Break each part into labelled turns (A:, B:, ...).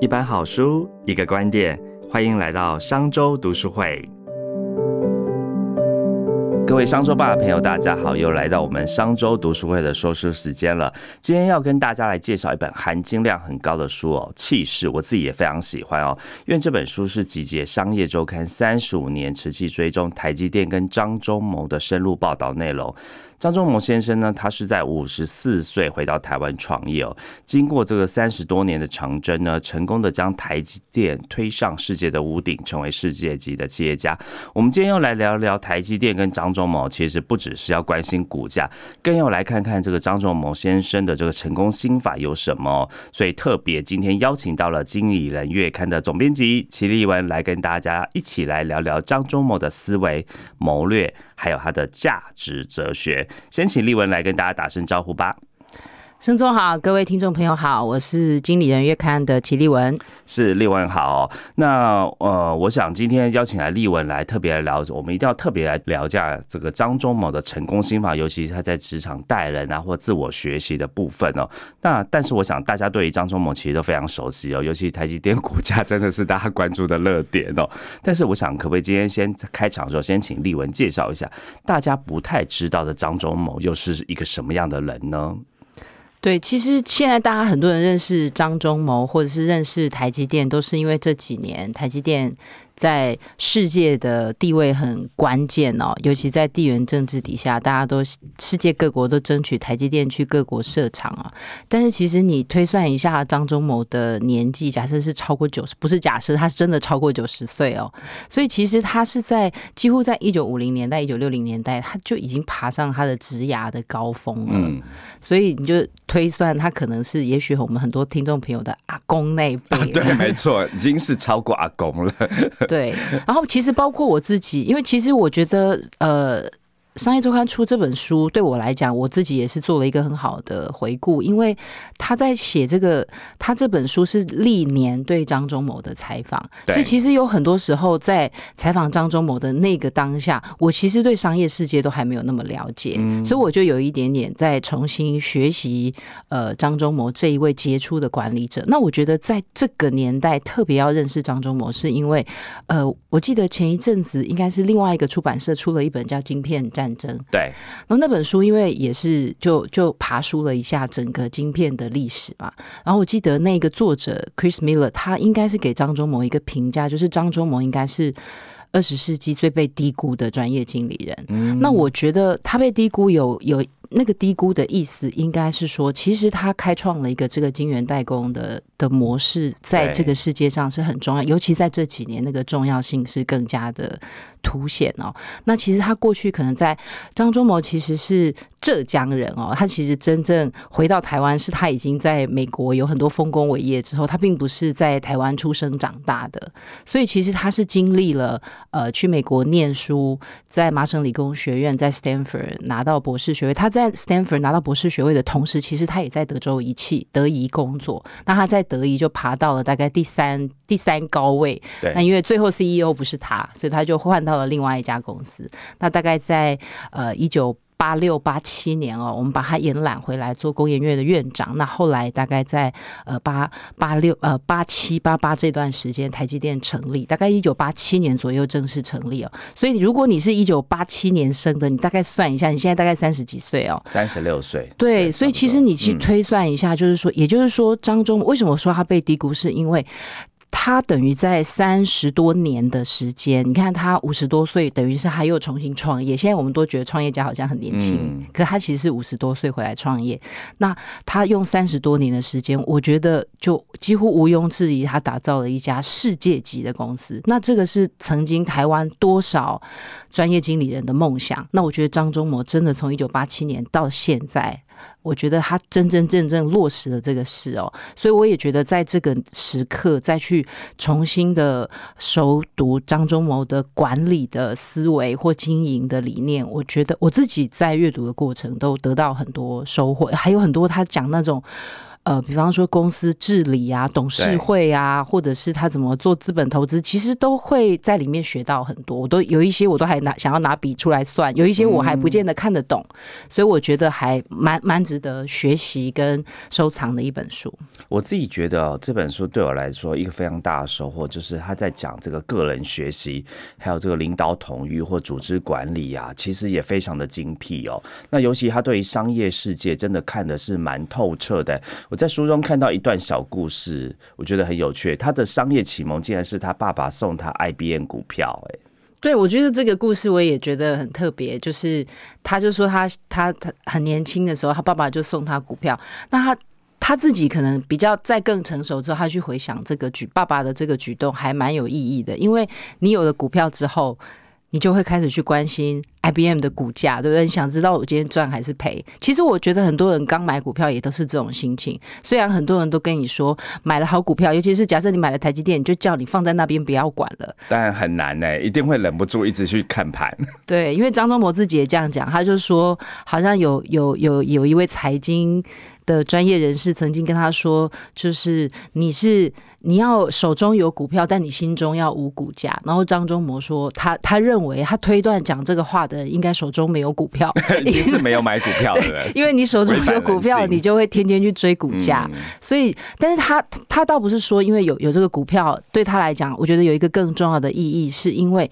A: 一本好书，一个观点，欢迎来到商周读书会。各位商周吧的朋友，大家好，又来到我们商周读书会的说书时间了。今天要跟大家来介绍一本含金量很高的书哦，《气势》，我自己也非常喜欢哦，因为这本书是集结《商业周刊》三十五年持续追踪台积电跟张忠谋的深入报道内容。张忠谋先生呢，他是在五十四岁回到台湾创业哦。经过这个三十多年的长征呢，成功的将台积电推上世界的屋顶，成为世界级的企业家。我们今天要来聊聊台积电跟张忠谋，其实不只是要关心股价，更要来看看这个张忠谋先生的这个成功心法有什么。所以特别今天邀请到了《经理人月刊》的总编辑齐立文来跟大家一起来聊聊张忠谋的思维谋略。还有它的价值哲学，先请丽文来跟大家打声招呼吧。
B: 盛总好，各位听众朋友好，我是经理人月刊的齐立文，
A: 是立文好。那呃，我想今天邀请来立文来特别来聊，我们一定要特别来聊一下这个张忠谋的成功心法，尤其是他在职场带人啊或自我学习的部分哦。那但是我想大家对于张忠谋其实都非常熟悉哦，尤其台积电股价真的是大家关注的热点哦。但是我想可不可以今天先开场的时候先请立文介绍一下大家不太知道的张忠谋又是一个什么样的人呢？
B: 对，其实现在大家很多人认识张忠谋，或者是认识台积电，都是因为这几年台积电。在世界的地位很关键哦，尤其在地缘政治底下，大家都世界各国都争取台积电去各国设厂啊。但是其实你推算一下张忠谋的年纪，假设是超过九十，不是假设，他是真的超过九十岁哦。所以其实他是在几乎在一九五零年代、一九六零年代，他就已经爬上他的职涯的高峰了。嗯，所以你就推算他可能是，也许我们很多听众朋友的阿公那辈。
A: 对，没错，已经是超过阿公了。
B: 对，然后其实包括我自己，因为其实我觉得，呃。商业周刊出这本书，对我来讲，我自己也是做了一个很好的回顾。因为他在写这个，他这本书是历年对张忠谋的采访，所以其实有很多时候在采访张忠谋的那个当下，我其实对商业世界都还没有那么了解，所以我就有一点点在重新学习呃张忠谋这一位杰出的管理者。那我觉得在这个年代特别要认识张忠谋，是因为呃，我记得前一阵子应该是另外一个出版社出了一本叫《晶片战》。争
A: 对，
B: 然后那本书因为也是就就爬书了一下整个晶片的历史嘛，然后我记得那个作者 Chris Miller 他应该是给张忠谋一个评价，就是张忠谋应该是二十世纪最被低估的专业经理人。那我觉得他被低估有有那个低估的意思，应该是说其实他开创了一个这个晶圆代工的的模式，在这个世界上是很重要，尤其在这几年那个重要性是更加的。凸显哦，那其实他过去可能在张忠谋其实是浙江人哦，他其实真正回到台湾是他已经在美国有很多丰功伟业之后，他并不是在台湾出生长大的，所以其实他是经历了呃去美国念书，在麻省理工学院在 Stanford 拿到博士学位，他在 Stanford 拿到博士学位的同时，其实他也在德州仪器德仪工作，那他在德仪就爬到了大概第三第三高位，那因为最后 CEO 不是他，所以他就换到。到了另外一家公司，那大概在呃一九。八六八七年哦，我们把他延揽回来做工研院的院长。那后来大概在呃八八六呃八七八八这段时间，台积电成立，大概一九八七年左右正式成立哦。所以如果你是一九八七年生的，你大概算一下，你现在大概三十几岁哦，
A: 三十六岁。
B: 对，所以其实你去推算一下，就是说，也就是说，张忠为什么说他被低估，是因为。他等于在三十多年的时间，你看他五十多岁，等于是他又重新创业。现在我们都觉得创业家好像很年轻，可他其实是五十多岁回来创业。那他用三十多年的时间，我觉得就几乎毋庸置疑，他打造了一家世界级的公司。那这个是曾经台湾多少专业经理人的梦想？那我觉得张忠谋真的从一九八七年到现在。我觉得他真真正正落实了这个事哦，所以我也觉得在这个时刻再去重新的熟读张忠谋的管理的思维或经营的理念，我觉得我自己在阅读的过程都得到很多收获，还有很多他讲那种。呃，比方说公司治理啊、董事会啊，或者是他怎么做资本投资，其实都会在里面学到很多。我都有一些，我都还拿想要拿笔出来算，有一些我还不见得看得懂，所以我觉得还蛮蛮值得学习跟收藏的一本书。
A: 我自己觉得这本书对我来说一个非常大的收获，就是他在讲这个个人学习，还有这个领导统御或组织管理啊，其实也非常的精辟哦。那尤其他对于商业世界真的看的是蛮透彻的。我在书中看到一段小故事，我觉得很有趣。他的商业启蒙竟然是他爸爸送他 IBM 股票，哎，
B: 对我觉得这个故事我也觉得很特别。就是他就说他他他很年轻的时候，他爸爸就送他股票。那他他自己可能比较在更成熟之后，他去回想这个举爸爸的这个举动还蛮有意义的，因为你有了股票之后。你就会开始去关心 IBM 的股价，对不对？你想知道我今天赚还是赔？其实我觉得很多人刚买股票也都是这种心情。虽然很多人都跟你说买了好股票，尤其是假设你买了台积电，就叫你放在那边不要管了。
A: 但很难呢，一定会忍不住一直去看盘。
B: 对，因为张忠谋自己也这样讲，他就说好像有有有有一位财经。的专业人士曾经跟他说，就是你是你要手中有股票，但你心中要无股价。然后张忠谋说，他他认为他推断讲这个话的应该手中没有股票，
A: 你是没有买股票的
B: 人，因为你手中有股票，你就会天天去追股价。所以，但是他他倒不是说，因为有有这个股票对他来讲，我觉得有一个更重要的意义，是因为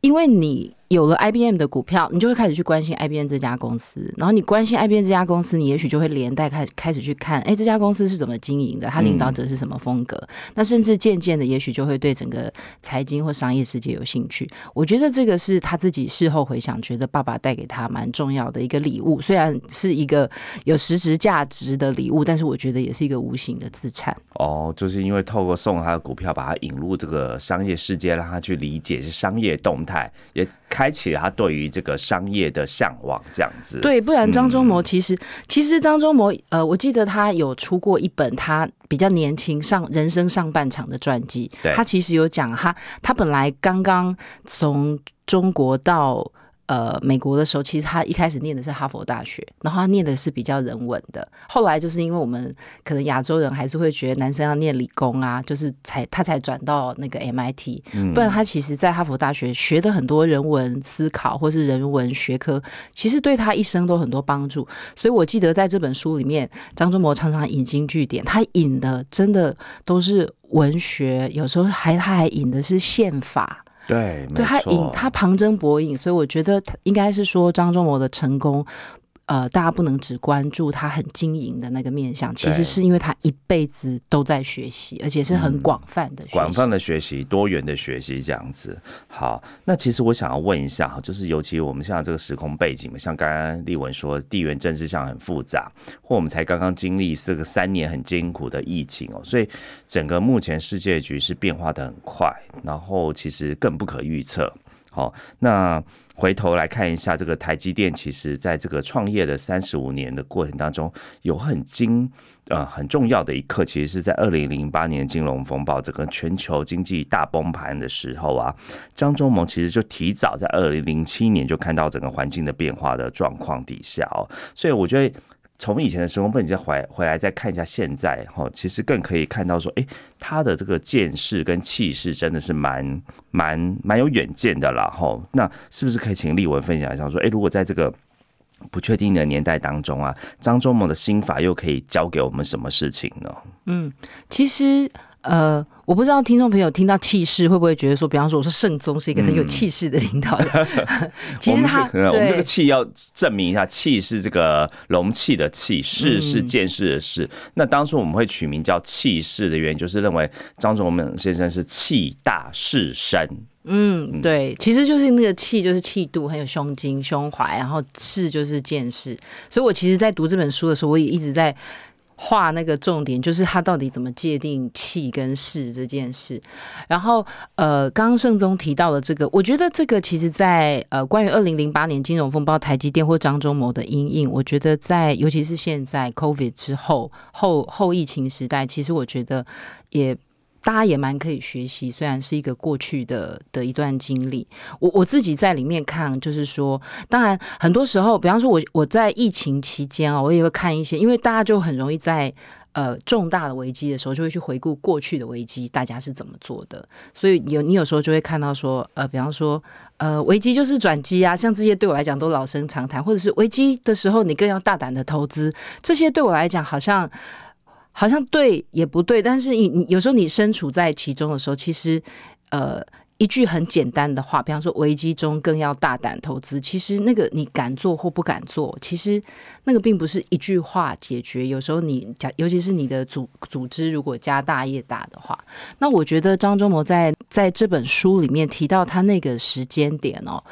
B: 因为你。有了 IBM 的股票，你就会开始去关心 IBM 这家公司。然后你关心 IBM 这家公司，你也许就会连带开开始去看，哎，这家公司是怎么经营的？他领导者是什么风格？那甚至渐渐的，也许就会对整个财经或商业世界有兴趣。我觉得这个是他自己事后回想，觉得爸爸带给他蛮重要的一个礼物。虽然是一个有实质价值的礼物，但是我觉得也是一个无形的资产。
A: 哦，就是因为透过送他的股票，把他引入这个商业世界，让他去理解是商业动态，也看。开启了他对于这个商业的向往，这样子。
B: 对，不然张忠谋其实，其实张忠谋，呃，我记得他有出过一本他比较年轻上人生上半场的传记。他其实有讲他，他本来刚刚从中国到。呃，美国的时候，其实他一开始念的是哈佛大学，然后他念的是比较人文的。后来就是因为我们可能亚洲人还是会觉得男生要念理工啊，就是才他才转到那个 MIT。不然他其实，在哈佛大学学的很多人文思考或是人文学科，其实对他一生都很多帮助。所以我记得在这本书里面，张忠谋常常引经据典，他引的真的都是文学，有时候还他还引的是宪法。
A: 对，
B: 对他引他旁征博引，所以我觉得他应该是说张忠谋的成功。呃，大家不能只关注他很经营的那个面相，其实是因为他一辈子都在学习，而且是很广泛的、
A: 广泛的学习、多元的学习这样子。好，那其实我想要问一下哈，就是尤其我们现在这个时空背景嘛，像刚刚丽文说，地缘政治上很复杂，或我们才刚刚经历这个三年很艰苦的疫情哦，所以整个目前世界局势变化的很快，然后其实更不可预测。好，那回头来看一下这个台积电，其实在这个创业的三十五年的过程当中，有很精呃很重要的一刻，其实是在二零零八年金融风暴，整个全球经济大崩盘的时候啊，张忠谋其实就提早在二零零七年就看到整个环境的变化的状况底下哦，所以我觉得。从以前的时空背景再回回来再看一下现在哈，其实更可以看到说，哎，他的这个见识跟气势真的是蛮蛮蛮有远见的啦哈。那是不是可以请立文分享一下说，哎，如果在这个不确定的年代当中啊，张忠谋的心法又可以教给我们什么事情呢？
B: 嗯，其实。呃，我不知道听众朋友听到气势会不会觉得说，比方说我说圣宗是一个很有气势的领导人。其实他，
A: 我们这个气要证明一下，气是这个容器的气，势是见识的势。那当初我们会取名叫气势的原因，就是认为张忠谋先生是气大势深。
B: 嗯，对，其实就是那个气，就是气度，很有胸襟、胸怀，然后势就是见识。所以我其实，在读这本书的时候，我也一直在。画那个重点就是他到底怎么界定气跟势这件事，然后呃，刚刚盛宗提到的这个，我觉得这个其实，在呃关于二零零八年金融风暴、台积电或张忠谋的阴影，我觉得在尤其是现在 COVID 之后后后疫情时代，其实我觉得也。大家也蛮可以学习，虽然是一个过去的的一段经历。我我自己在里面看，就是说，当然很多时候，比方说，我我在疫情期间啊，我也会看一些，因为大家就很容易在呃重大的危机的时候，就会去回顾过去的危机，大家是怎么做的。所以有你有时候就会看到说，呃，比方说，呃，危机就是转机啊，像这些对我来讲都老生常谈，或者是危机的时候你更要大胆的投资，这些对我来讲好像好像对也不对，但是你你有时候你身处在其中的时候，其实呃。一句很简单的话，比方说危机中更要大胆投资。其实那个你敢做或不敢做，其实那个并不是一句话解决。有时候你假，尤其是你的组组织如果家大业大的话，那我觉得张忠谋在在这本书里面提到他那个时间点哦。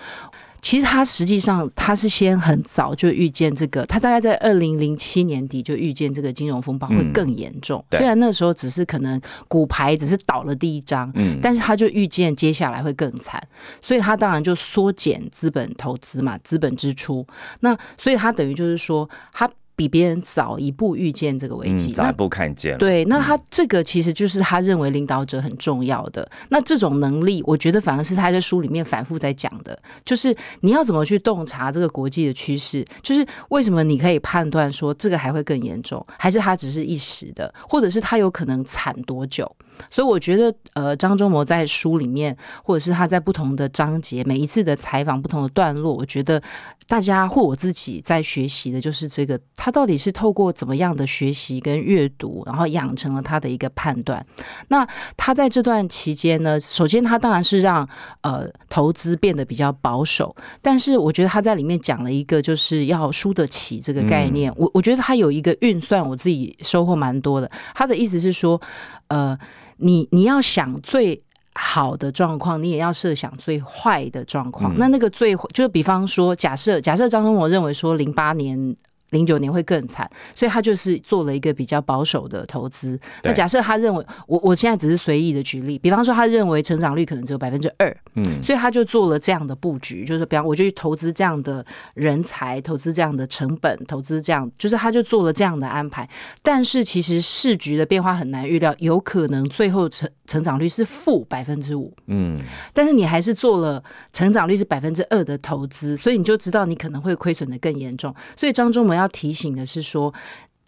B: 其实他实际上他是先很早就预见这个，他大概在二零零七年底就预见这个金融风暴会更严重。虽然那时候只是可能股牌只是倒了第一张，嗯，但是他就预见接下来会更惨，所以他当然就缩减资本投资嘛，资本支出。那所以他等于就是说他。比别人早一步预见这个危机，
A: 早一步看见。
B: 对，那他这个其实就是他认为领导者很重要的。那这种能力，我觉得反而是他在书里面反复在讲的，就是你要怎么去洞察这个国际的趋势，就是为什么你可以判断说这个还会更严重，还是它只是一时的，或者是它有可能惨多久？所以我觉得，呃，张忠谋在书里面，或者是他在不同的章节，每一次的采访不同的段落，我觉得大家或我自己在学习的就是这个，他到底是透过怎么样的学习跟阅读，然后养成了他的一个判断。那他在这段期间呢，首先他当然是让呃投资变得比较保守，但是我觉得他在里面讲了一个就是要输得起这个概念。我我觉得他有一个运算，我自己收获蛮多的。他的意思是说，呃。你你要想最好的状况，你也要设想最坏的状况。那那个最就是，比方说，假设假设张忠谋认为说，零八年。零九年会更惨，所以他就是做了一个比较保守的投资。那假设他认为，我我现在只是随意的举例，比方说他认为成长率可能只有百分之二，嗯，所以他就做了这样的布局，就是比方我就去投资这样的人才，投资这样的成本，投资这样，就是他就做了这样的安排。但是其实市局的变化很难预料，有可能最后成成长率是负百分之五，嗯，但是你还是做了成长率是百分之二的投资，所以你就知道你可能会亏损的更严重。所以张忠谋。要要提醒的是说，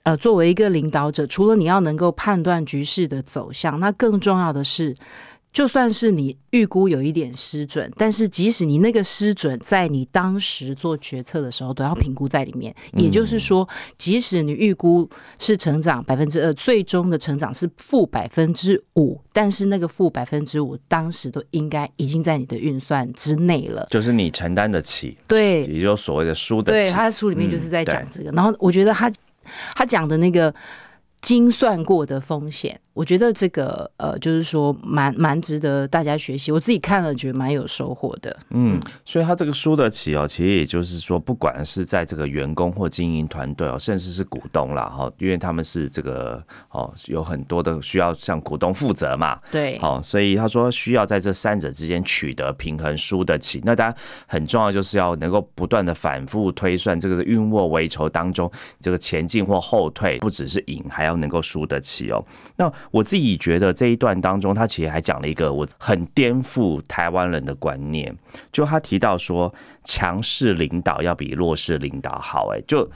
B: 呃，作为一个领导者，除了你要能够判断局势的走向，那更重要的是。就算是你预估有一点失准，但是即使你那个失准，在你当时做决策的时候都要评估在里面。也就是说，即使你预估是成长百分之二，最终的成长是负百分之五，但是那个负百分之五，当时都应该已经在你的运算之内了，
A: 就是你承担得起。
B: 对，
A: 也就所谓的输得起。
B: 对，他的书里面就是在讲这个。然后我觉得他他讲的那个。精算过的风险，我觉得这个呃，就是说蛮蛮值得大家学习。我自己看了，觉得蛮有收获的。
A: 嗯，所以他这个输得起哦，其实也就是说，不管是在这个员工或经营团队哦，甚至是股东啦，哈，因为他们是这个哦，有很多的需要向股东负责嘛。
B: 对。
A: 哦，所以他说需要在这三者之间取得平衡，输得起。那当然很重要，就是要能够不断的反复推算这个运握为筹当中，这个前进或后退，不只是赢，还要。能够输得起哦。那我自己觉得这一段当中，他其实还讲了一个我很颠覆台湾人的观念，就他提到说，强势领导要比弱势领导好。哎，就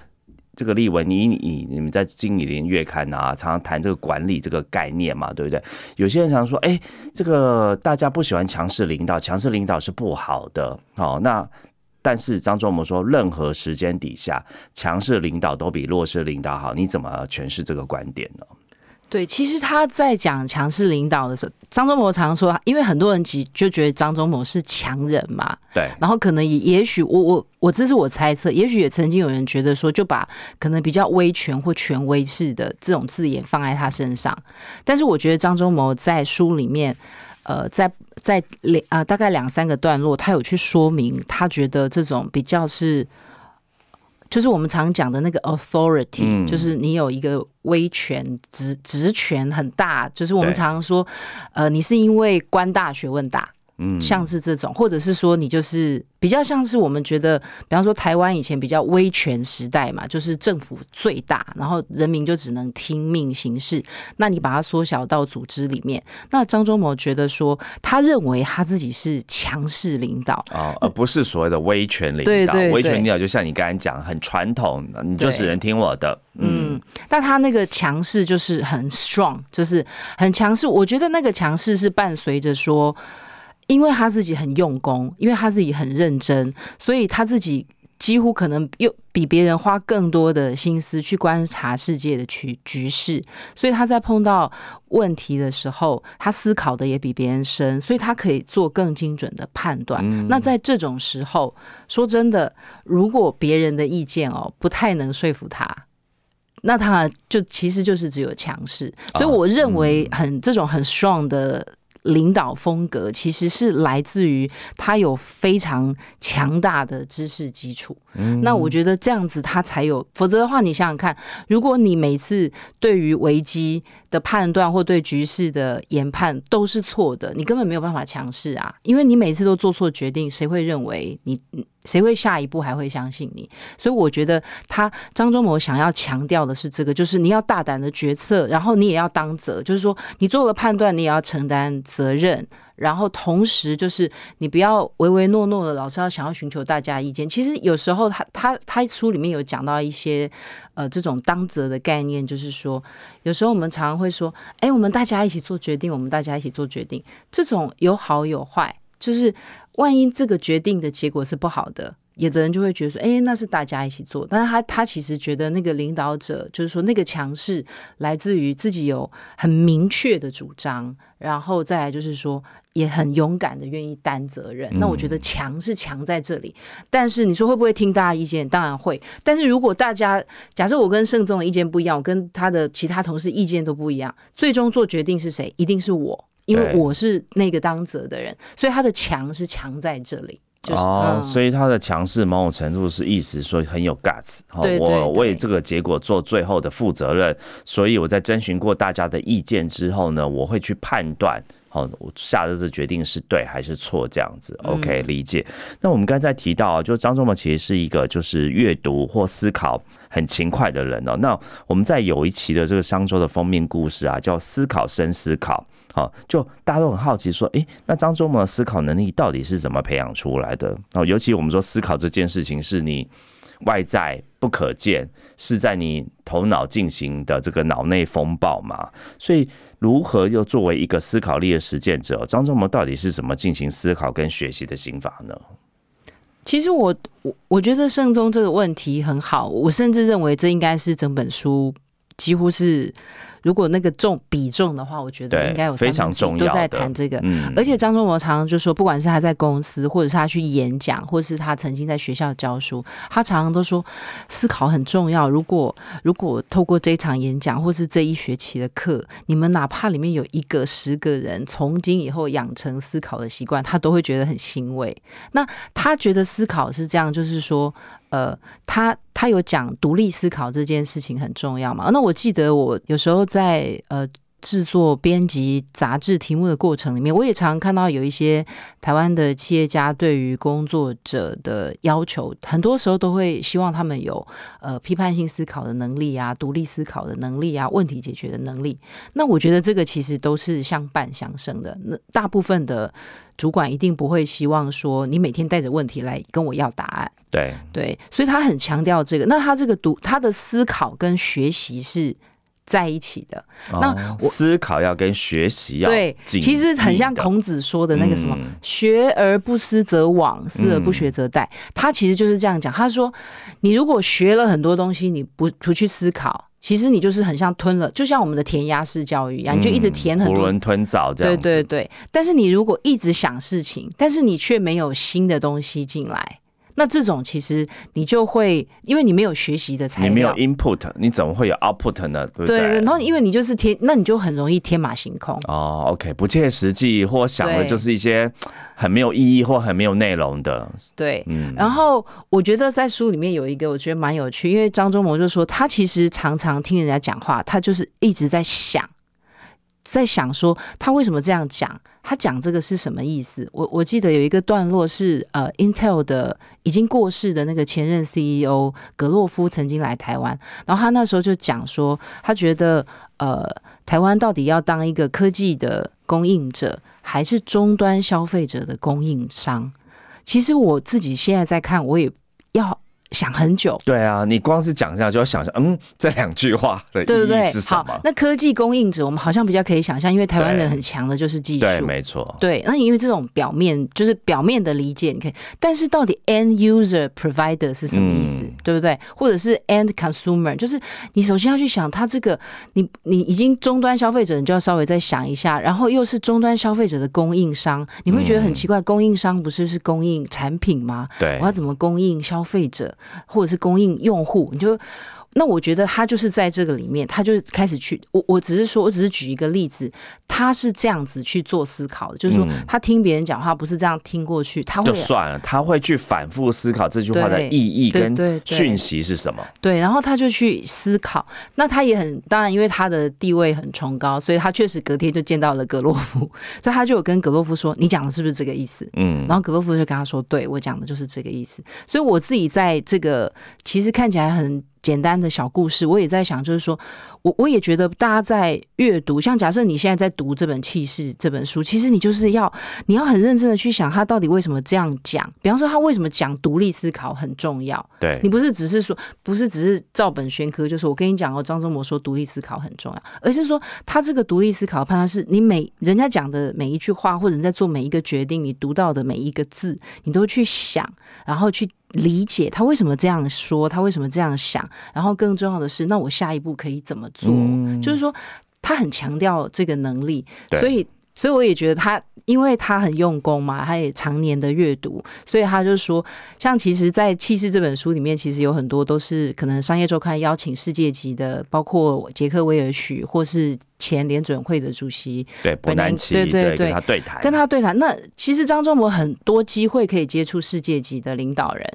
A: 这个例文，你你你们在《经理人月刊》啊，常常谈这个管理这个概念嘛，对不对？有些人常说，哎，这个大家不喜欢强势领导，强势领导是不好的。好，那。但是张忠谋说，任何时间底下，强势领导都比弱势领导好。你怎么诠释这个观点呢？
B: 对，其实他在讲强势领导的时候，张忠谋常说，因为很多人其就觉得张忠谋是强人嘛。
A: 对。
B: 然后可能也也许我我我这是我猜测，也许也曾经有人觉得说，就把可能比较威权或权威式的这种字眼放在他身上。但是我觉得张忠谋在书里面。呃，在在两啊，大概两三个段落，他有去说明，他觉得这种比较是，就是我们常讲的那个 authority，就是你有一个威权职职权很大，就是我们常说，呃，你是因为官大学问大，
A: 嗯，
B: 像是这种，或者是说你就是比较像是我们觉得，比方说台湾以前比较威权时代嘛，就是政府最大，然后人民就只能听命行事。那你把它缩小到组织里面，那张忠谋觉得说，他认为他自己是强势领导，
A: 哦，而不是所谓的威权领导。
B: 对对对
A: 威权领导就像你刚才讲，很传统，你就只能听我的。嗯，
B: 嗯，但他那个强势就是很 strong，就是很强势。我觉得那个强势是伴随着说，因为他自己很用功，因为他自己很认真，所以他自己几乎可能又比别人花更多的心思去观察世界的局局势，所以他在碰到问题的时候，他思考的也比别人深，所以他可以做更精准的判断。那在这种时候，说真的，如果别人的意见哦不太能说服他。那他就其实就是只有强势，所以我认为很这种很 strong 的领导风格，其实是来自于他有非常强大的知识基础。那我觉得这样子他才有，否则的话，你想想看，如果你每次对于危机的判断或对局势的研判都是错的，你根本没有办法强势啊，因为你每次都做错决定，谁会认为你？谁会下一步还会相信你？所以我觉得他张忠谋想要强调的是这个，就是你要大胆的决策，然后你也要当责，就是说你做了判断，你也要承担责任。然后同时就是你不要唯唯诺诺的，老是要想要寻求大家意见。其实有时候他他他书里面有讲到一些呃这种当责的概念，就是说有时候我们常常会说，哎，我们大家一起做决定，我们大家一起做决定，这种有好有坏，就是万一这个决定的结果是不好的。有的人就会觉得说，哎，那是大家一起做，但是他他其实觉得那个领导者就是说那个强势来自于自己有很明确的主张，然后再来就是说也很勇敢的愿意担责任。那我觉得强是强在这里，但是你说会不会听大家意见？当然会。但是如果大家假设我跟盛总的意见不一样，我跟他的其他同事意见都不一样，最终做决定是谁？一定是我，因为我是那个当责的人，所以他的强是强在这里。就是、
A: 哦，
B: 嗯
A: 所以他的强势某种程度是意思说很有 guts，我
B: 对
A: 为这个结果做最后的负责任，所以我在征询过大家的意见之后呢，我会去判断。哦，我下的这决定是对还是错？这样子，OK，理解。那我们刚才提到啊，就张忠谋其实是一个就是阅读或思考很勤快的人哦。那我们在有一期的这个商周的封面故事啊，叫“思考深思考”。好，就大家都很好奇说，诶，那张忠谋的思考能力到底是怎么培养出来的？哦，尤其我们说思考这件事情是你外在不可见，是在你头脑进行的这个脑内风暴嘛。所以，如何又作为一个思考力的实践者，张忠谋到底是怎么进行思考跟学习的心法呢？
B: 其实我我我觉得盛宗这个问题很好，我甚至认为这应该是整本书几乎是。如果那个重比重的话，我觉得应该有
A: 非常
B: 三分之一都在
A: 重要的
B: 谈这个。
A: 嗯，
B: 而且张忠谋常常就说，不管是他在公司，或者是他去演讲，或是他曾经在学校教书，他常常都说思考很重要。如果如果透过这一场演讲，或是这一学期的课，你们哪怕里面有一个、十个人从今以后养成思考的习惯，他都会觉得很欣慰。那他觉得思考是这样，就是说，呃，他他有讲独立思考这件事情很重要嘛？那我记得我有时候在呃。制作、编辑杂志题目的过程里面，我也常常看到有一些台湾的企业家对于工作者的要求，很多时候都会希望他们有呃批判性思考的能力啊、独立思考的能力啊、问题解决的能力。那我觉得这个其实都是相伴相生的。那大部分的主管一定不会希望说你每天带着问题来跟我要答案。
A: 对，
B: 对，所以他很强调这个。那他这个读他的思考跟学习是在一起的。那
A: 思考要跟学习要
B: 对，其实很像孔子说的那个什么
A: 嗯“
B: 学而不思则罔，思而不学则殆”。他其实就是这样讲。他说，你如果学了很多东西，你不不去思考，其实你就是很像吞了，就像我们的填鸭式教育一样，你就一直填很多
A: 囫囵吞枣这样
B: 对。对对，但是你如果一直想事情，但是你却没有新的东西进来，那这种其实你就会，因为你没有学习的材
A: 你没有。input，你怎么会有 output 呢？对不
B: 对，
A: 对？
B: 然后因为你就是天，那你就很容易天马行空。
A: 哦，OK，不切实际或想的就是一些很没有意义或很没有内容的，
B: 对，
A: 嗯，
B: 然后我觉得在书里面有一个我觉得蛮有趣，因为张忠谋就说他其实常常听人家讲话，他就是一直在想，在想说他为什么这样讲，他讲这个是什么意思？我我记得有一个段落是呃，Intel 的已经过世的那个前任 CEO 格洛夫曾经来台湾，然后他那时候就讲说，他觉得呃，台湾到底要当一个科技的供应者，还是终端消费者的供应商？其实我自己现在在看，我也要。想很久，
A: 对啊，你光是讲一下就要想想，嗯，这两句话的意义是什么？
B: 那科技供应者，我们好像比较可以想象，因为台湾人很强的就是技术，
A: 对，没错，
B: 对。那因为这种表面就是表面的理解，你可以，但是到底 end user provider 是什么意思？对不对？或者是 end consumer，就是你首先要去想，他这个你你已经终端消费者，你就要稍微再想一下，然后又是终端消费者的供应商，你会觉得很奇怪，供应商不是是供应产品吗？
A: 对，
B: 我要怎么供应消费者？或者是供应用户，你就。那我觉得他就是在这个里面，他就开始去我我只是说，我只是举一个例子，他是这样子去做思考的，就是说他听别人讲话不是这样听过去，他会
A: 就算了，他会去反复思考这句话的意义跟讯息是什么。
B: 对，然后他就去思考。那他也很当然，因为他的地位很崇高，所以他确实隔天就见到了格洛夫，所以他就有跟格洛夫说：“你讲的是不是这个意思？”嗯，然后格洛夫就跟他说：“对我讲的就是这个意思。”所以我自己在这个其实看起来很。简单的小故事，我也在想，就是说，我我也觉得大家在阅读，像假设你现在在读这本《气势》这本书，其实你就是要你要很认真的去想，他到底为什么这样讲。比方说，他为什么讲独立思考很重要？
A: 对
B: 你不是只是说，不是只是照本宣科，就是我跟你讲哦，张忠谋说独立思考很重要，而是说他这个独立思考判断是你每人家讲的每一句话，或者你在做每一个决定，你读到的每一个字，你都去想，然后去。理解他为什么这样说，他为什么这样想，然后更重要的是，那我下一步可以怎么做？就是说，他很强调这个能力，所以。所以我也觉得他，因为他很用功嘛，他也常年的阅读，所以他就说，像其实，在《气势》这本书里面，其实有很多都是可能商业周刊邀请世界级的，包括杰克威尔许或是前联准会的主席
A: 对伯南奇，
B: 对对
A: 对，跟他对谈，
B: 跟他对谈。那其实张忠谋很多机会可以接触世界级的领导人，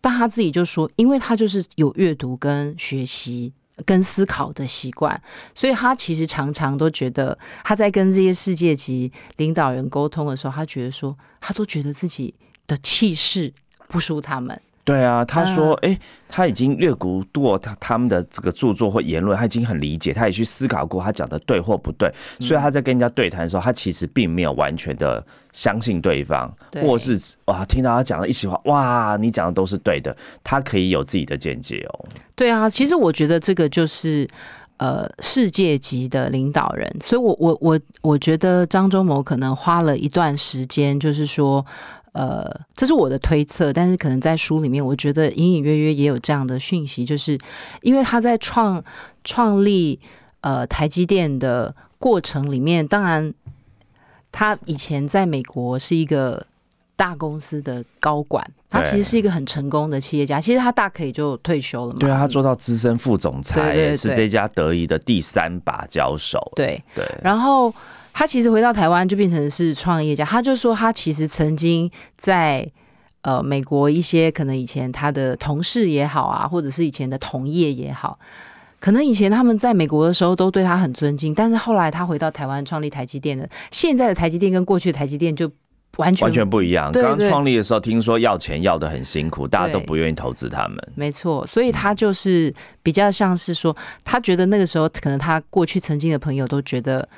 B: 但他自己就说，因为他就是有阅读跟学习。跟思考的习惯，所以他其实常常都觉得他在跟这些世界级领导人沟通的时候，他觉得说，他都觉得自己的气势不输他们。
A: 对啊，他说：“哎，他已经阅读过他他们的这个著作或言论，他已经很理解，他也去思考过他讲的对或不对。所以他在跟人家对谈的时候，他其实并没有完全的相信对方，或是哇，听到他讲的一席话，哇，你讲的都是对的，他可以有自己的见解哦。
B: 对啊，其实我觉得这个就是呃世界级的领导人，所以我我我我觉得张忠谋可能花了一段时间，就是说。呃，这是我的推测，但是可能在书里面，我觉得隐隐约约也有这样的讯息，就是因为他在创创立呃台积电的过程里面，当然他以前在美国是一个大公司的高管，他其实是一个很成功的企业家，其实他大可以就退休了嘛。
A: 对啊，他做到资深副总裁，是这家德仪的第三把交手。
B: 对
A: 对，
B: 然后。他其实回到台湾就变成是创业家，他就说他其实曾经在呃美国一些可能以前他的同事也好啊，或者是以前的同业也好，可能以前他们在美国的时候都对他很尊敬，但是后来他回到台湾创立台积电的，现在的台积电跟过去的台积电就完全
A: 完全不一样。刚创立的时候听说要钱要的很辛苦，大家都不愿意投资他们。
B: 没错，所以他就是比较像是说，他觉得那个时候可能他过去曾经的朋友都觉得。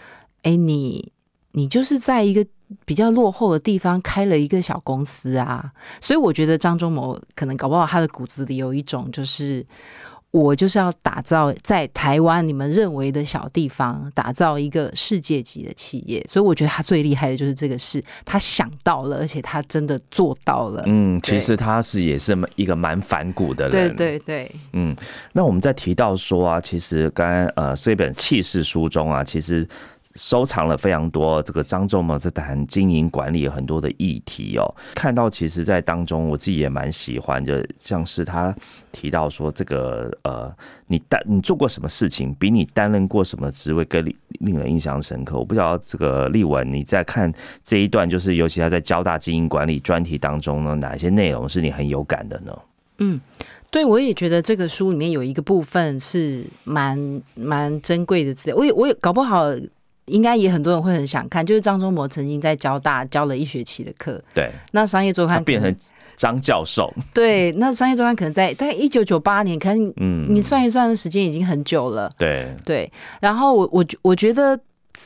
B: 哎，你你就是在一个比较落后的地方开了一个小公司啊，所以我觉得张忠谋可能搞不好他的骨子里有一种，就是我就是要打造在台湾你们认为的小地方，打造一个世界级的企业。所以我觉得他最厉害的就是这个事，他想到了，而且他真的做到了。
A: 嗯，其实他是也是一个蛮反骨的人。
B: 对对对，
A: 嗯，那我们在提到说啊，其实刚刚呃这本气势书中啊，其实。收藏了非常多这个张仲谋在谈经营管理很多的议题哦，看到其实，在当中我自己也蛮喜欢，就像是他提到说，这个呃，你担你做过什么事情，比你担任过什么职位更令人印象深刻。我不知道这个立文你在看这一段，就是尤其他在交大经营管理专题当中呢，哪些内容是你很有感的呢？
B: 嗯。对，我也觉得这个书里面有一个部分是蛮蛮珍贵的资料。我也我也搞不好应该也很多人会很想看，就是张忠谋曾经在交大教了一学期的课，
A: 对，
B: 那商业周刊
A: 变成张教授，
B: 对，那商业周刊可能在大概一九九八年，可能嗯，你算一算的时间已经很久了，
A: 对。
B: 对，然后我我我觉得。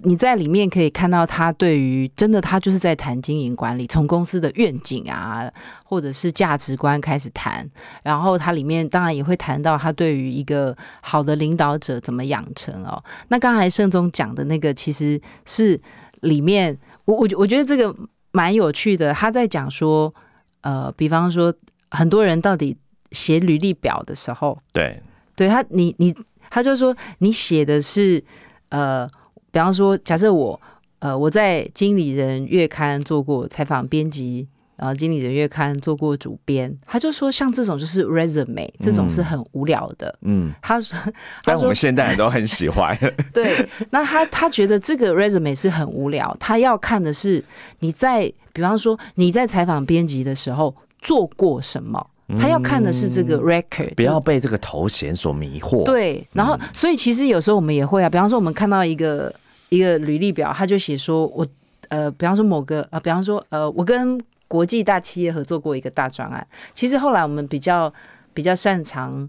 B: 你在里面可以看到他对于真的，他就是在谈经营管理，从公司的愿景啊，或者是价值观开始谈。然后他里面当然也会谈到他对于一个好的领导者怎么养成哦。那刚才盛总讲的那个，其实是里面我我我觉得这个蛮有趣的。他在讲说，呃，比方说很多人到底写履历表的时候，
A: 对，
B: 对他你你他就说你写的是呃。比方说，假设我，呃，我在《经理人月刊》做过采访编辑，然后《经理人月刊》做过主编，他就说，像这种就是 resume，这种是很无聊的。嗯，他说，
A: 但我们现代人都很喜欢。
B: 对，那他他觉得这个 resume 是很无聊，他要看的是你在，比方说你在采访编辑的时候做过什么。他要看的是这个 record，
A: 不要被这个头衔所迷惑。
B: 对，然后所以其实有时候我们也会啊，比方说我们看到一个一个履历表，他就写说我呃，比方说某个呃，比方说呃，我跟国际大企业合作过一个大专案。其实后来我们比较比较擅长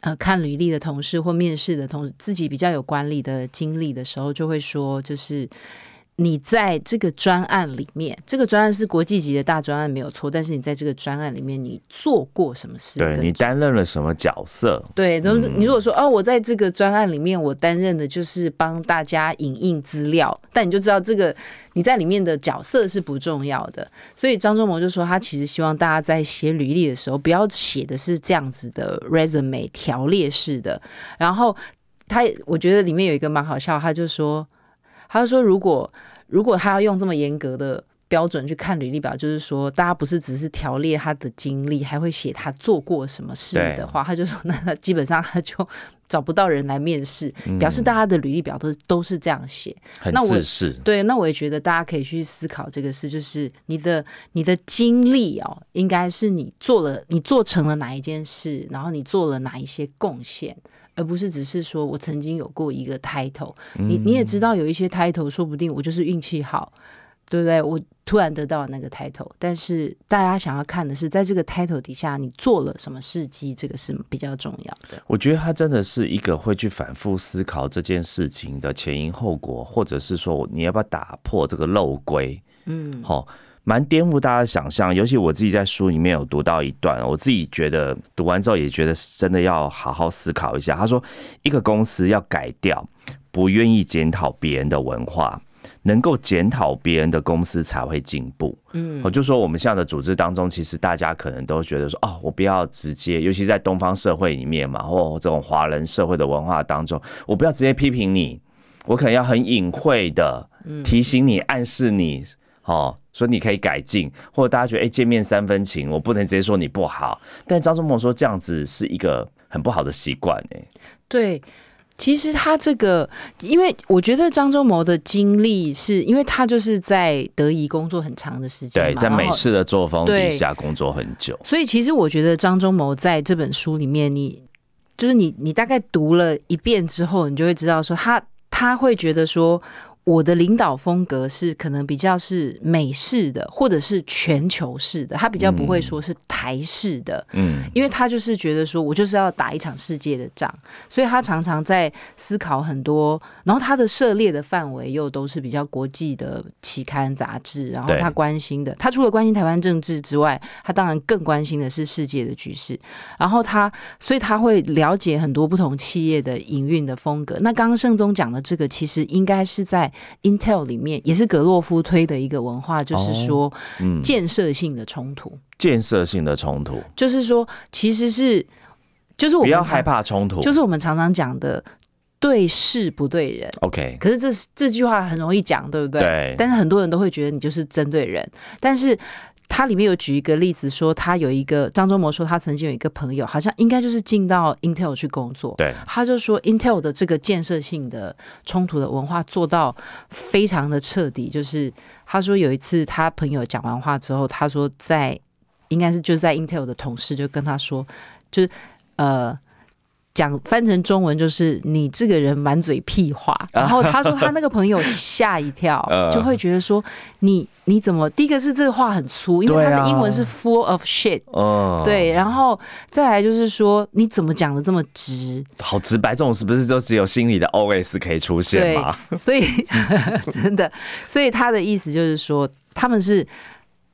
B: 呃看履历的同事或面试的同事，自己比较有管理的经历的时候，就会说就是。你在这个专案里面，这个专案是国际级的大专案没有错，但是你在这个专案里面，你做过什么事？
A: 对你担任了什么角色？
B: 对，你如果说哦，我在这个专案里面，我担任的就是帮大家影印资料，但你就知道这个你在里面的角色是不重要的。所以张忠谋就说，他其实希望大家在写履历的时候，不要写的是这样子的 resume 条列式的。然后他我觉得里面有一个蛮好笑，他就说。他说：“如果如果他要用这么严格的标准去看履历表，就是说大家不是只是条列他的经历，还会写他做过什么事的话，他就说那基本上他就找不到人来面试，表示大家的履历表都都是这样写，
A: 很自私。
B: 对，那我也觉得大家可以去思考这个事，就是你的你的经历哦，应该是你做了你做成了哪一件事，然后你做了哪一些贡献。”而不是只是说我曾经有过一个 title，你你也知道有一些 title，说不定我就是运气好，对不对？我突然得到那个 title，但是大家想要看的是，在这个 title 底下你做了什么事迹，这个是比较重要的。
A: 我觉得他真的是一个会去反复思考这件事情的前因后果，或者是说你要不要打破这个漏规？嗯，好。蛮颠覆大家的想象，尤其我自己在书里面有读到一段，我自己觉得读完之后也觉得真的要好好思考一下。他说，一个公司要改掉不愿意检讨别人的文化，能够检讨别人的公司才会进步。嗯，我就说我们现在的组织当中，其实大家可能都觉得说，哦，我不要直接，尤其在东方社会里面嘛，或这种华人社会的文化当中，我不要直接批评你，我可能要很隐晦的提醒你、暗示你，哦。说你可以改进，或者大家觉得哎见面三分情，我不能直接说你不好。但张忠谋说这样子是一个很不好的习惯哎。
B: 对，其实他这个，因为我觉得张忠谋的经历是因为他就是在德仪工作很长的时间，
A: 对，在美式的作风底下工作很久。
B: 所以其实我觉得张忠谋在这本书里面，你就是你你大概读了一遍之后，你就会知道说他他会觉得说。我的领导风格是可能比较是美式的，或者是全球式的，他比较不会说是台式的，嗯，因为他就是觉得说我就是要打一场世界的仗，所以他常常在思考很多，然后他的涉猎的范围又都是比较国际的期刊杂志，然后他关心的，他除了关心台湾政治之外，他当然更关心的是世界的局势，然后他所以他会了解很多不同企业的营运的风格。那刚刚盛宗讲的这个，其实应该是在。Intel 里面也是格洛夫推的一个文化，就是说，建设性的冲突，
A: 建设性的冲突，
B: 就是说，其实是，就是我们
A: 不要害怕冲突，
B: 就是我们常常讲的对事不对人。
A: OK，
B: 可是这这句话很容易讲，对不对？
A: 对。
B: 但是很多人都会觉得你就是针对人，但是。他里面有举一个例子，说他有一个张忠谋说他曾经有一个朋友，好像应该就是进到 Intel 去工作。
A: 对，
B: 他就说 Intel 的这个建设性的冲突的文化做到非常的彻底。就是他说有一次他朋友讲完话之后，他说在应该是就在 Intel 的同事就跟他说，就是呃讲翻成中文就是你这个人满嘴屁话。然后他说他那个朋友吓一跳，就会觉得说你你怎么第一个是这个话很粗，因为他的英文是 full of shit。哦，对，然后再来就是说你怎么讲的这么直？
A: 好直白，这种是不是就只有心里的 OS 可以出现吗？
B: 所以真的，所以他的意思就是说他们是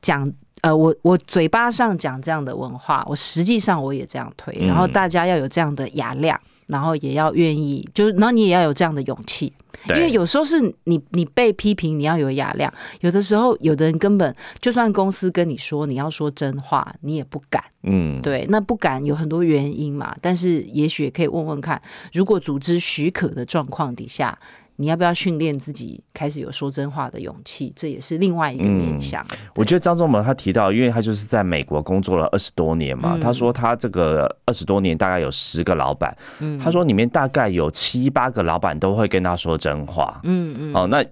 B: 讲。呃，我我嘴巴上讲这样的文化，我实际上我也这样推，然后大家要有这样的雅量，然后也要愿意，就是然后你也要有这样的勇气，因为有时候是你你被批评，你要有雅量，有的时候有的人根本就算公司跟你说你要说真话，你也不敢，嗯，对，那不敢有很多原因嘛，但是也许可以问问看，如果组织许可的状况底下。你要不要训练自己开始有说真话的勇气？这也是另外一个面向。
A: 我觉得张忠谋他提到，因为他就是在美国工作了二十多年嘛，他说他这个二十多年大概有十个老板，他说里面大概有七八个老板都会跟他说真话。嗯嗯，哦那。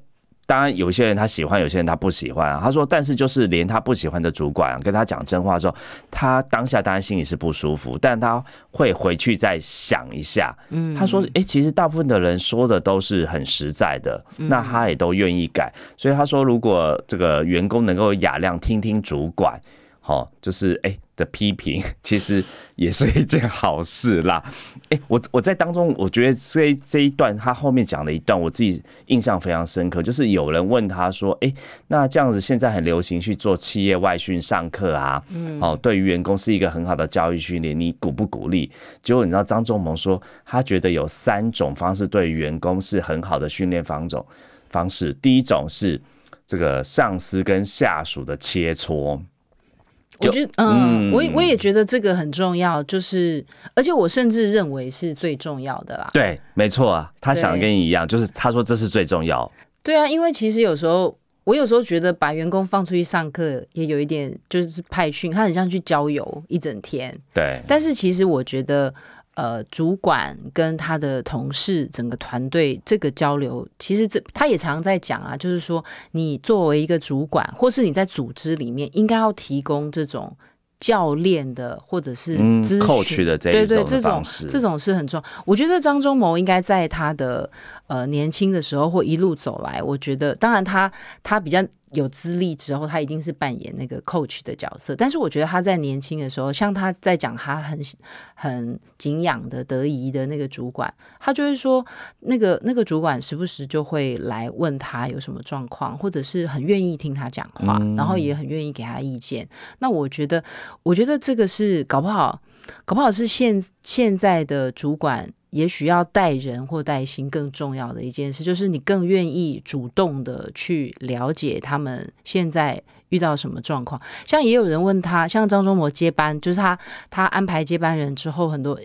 A: 当然，有些人他喜欢，有些人他不喜欢。他说，但是就是连他不喜欢的主管跟他讲真话的时候，他当下当然心里是不舒服，但他会回去再想一下。嗯，他说，哎，其实大部分的人说的都是很实在的，那他也都愿意改。所以他说，如果这个员工能够雅量听听主管，好，就是哎。的批评 其实也是一件好事啦。哎，我我在当中，我觉得这这一段他后面讲的一段，我自己印象非常深刻。就是有人问他说：“哎，那这样子现在很流行去做企业外训上课啊？嗯，哦，对于员工是一个很好的教育训练，你鼓不鼓励？”结果你知道张仲谋说，他觉得有三种方式对于员工是很好的训练方种方式。第一种是这个上司跟下属的切磋。
B: 我觉得，嗯，我我也觉得这个很重要，就是，而且我甚至认为是最重要的啦。
A: 对，没错啊，他想的跟你一样，就是他说这是最重要。
B: 对啊，因为其实有时候，我有时候觉得把员工放出去上课也有一点，就是派训，他很像去郊游一整天。
A: 对，
B: 但是其实我觉得。呃，主管跟他的同事整个团队这个交流，其实这他也常常在讲啊，就是说你作为一个主管，或是你在组织里面，应该要提供这种教练的或者是咨询
A: 的这
B: 对对这种这种是很重要。我觉得张忠谋应该在他的呃年轻的时候或一路走来，我觉得当然他他比较。有资历之后，他一定是扮演那个 coach 的角色。但是我觉得他在年轻的时候，像他在讲他很很敬仰的德仪的那个主管，他就会说，那个那个主管时不时就会来问他有什么状况，或者是很愿意听他讲话，然后也很愿意给他意见。那我觉得，我觉得这个是搞不好，搞不好是现现在的主管。也许要带人或带心更重要的一件事，就是你更愿意主动的去了解他们现在遇到什么状况。像也有人问他，像张忠谋接班，就是他他安排接班人之后，很多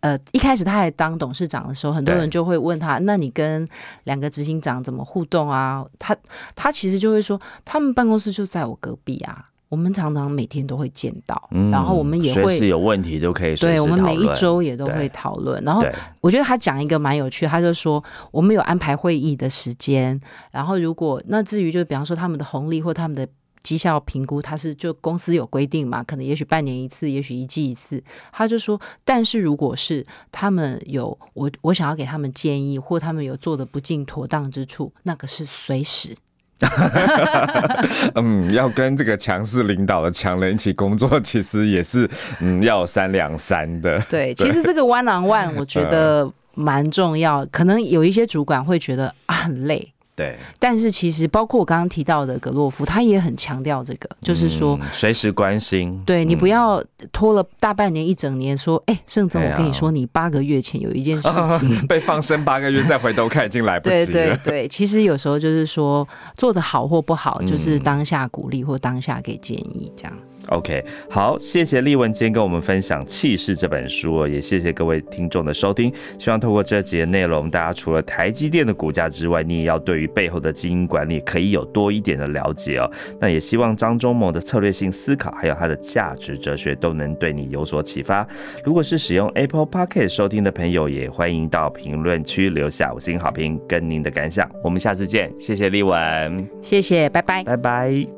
B: 呃一开始他还当董事长的时候，很多人就会问他，那你跟两个执行长怎么互动啊？他他其实就会说，他们办公室就在我隔壁啊。我们常常每天都会见到，然后我们也会
A: 随时有问题都可以
B: 对，我们每一周也都会讨论。然后我觉得他讲一个蛮有趣，他就说我们有安排会议的时间，然后如果那至于就比方说他们的红利或他们的绩效评估，他是就公司有规定嘛，可能也许半年一次，也许一季一次。他就说，但是如果是他们有我我想要给他们建议，或他们有做的不尽妥当之处，那个是随时。
A: 嗯，要跟这个强势领导的强人一起工作，其实也是嗯要三两三的。
B: 对，其实这个 one on one 我觉得蛮重要，可能有一些主管会觉得啊很累。
A: 对，
B: 但是其实包括我刚刚提到的格洛夫，他也很强调这个，就是说
A: 随时关心。
B: 对你不要拖了大半年、一整年，说哎，盛总，我跟你说，你八个月前有一件事情
A: 被放生八个月，再回头看已经来不 及了。
B: 对对对，其实有时候就是说做的好或不好，就是当下鼓励或当下给建议这样。
A: OK，好，谢谢丽文今天跟我们分享《气势》这本书，也谢谢各位听众的收听。希望透过这节内容，大家除了台积电的股价之外，你也要对于背后的经营管理可以有多一点的了解哦。那也希望张忠谋的策略性思考，还有他的价值哲学，都能对你有所启发。如果是使用 Apple Podcast 收听的朋友，也欢迎到评论区留下五星好评跟您的感想。我们下次见，谢谢丽文，
B: 谢谢，拜拜，
A: 拜拜。